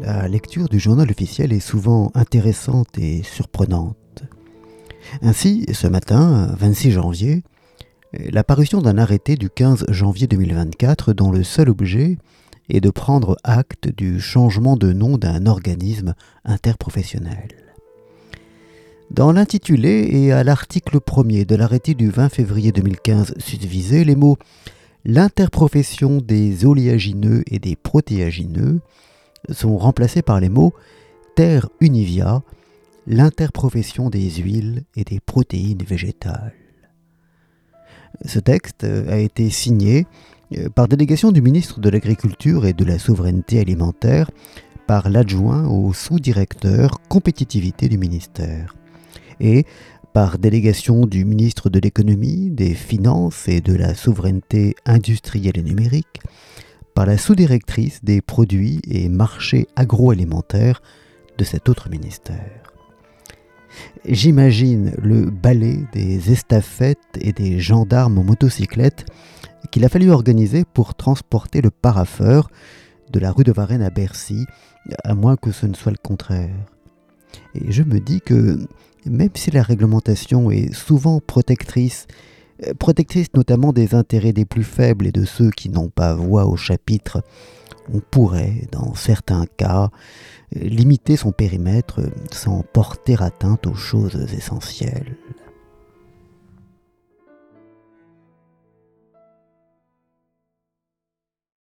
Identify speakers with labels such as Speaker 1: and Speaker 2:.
Speaker 1: la lecture du journal officiel est souvent intéressante et surprenante. Ainsi, ce matin, 26 janvier, la parution d'un arrêté du 15 janvier 2024 dont le seul objet est de prendre acte du changement de nom d'un organisme interprofessionnel. Dans l'intitulé et à l'article 1er de l'arrêté du 20 février 2015 susvisé, les mots l'interprofession des oléagineux et des protéagineux sont remplacés par les mots terre univia, l'interprofession des huiles et des protéines végétales. Ce texte a été signé euh, par délégation du ministre de l'Agriculture et de la Souveraineté alimentaire par l'adjoint au sous-directeur compétitivité du ministère et par délégation du ministre de l'économie, des finances et de la souveraineté industrielle et numérique, par la sous-directrice des produits et marchés agroalimentaires de cet autre ministère. J'imagine le ballet des estafettes et des gendarmes en motocyclette qu'il a fallu organiser pour transporter le paraffeur de la rue de Varennes à Bercy, à moins que ce ne soit le contraire. Et je me dis que même si la réglementation est souvent protectrice, protectrice notamment des intérêts des plus faibles et de ceux qui n'ont pas voix au chapitre, on pourrait, dans certains cas, limiter son périmètre sans porter atteinte aux choses essentielles.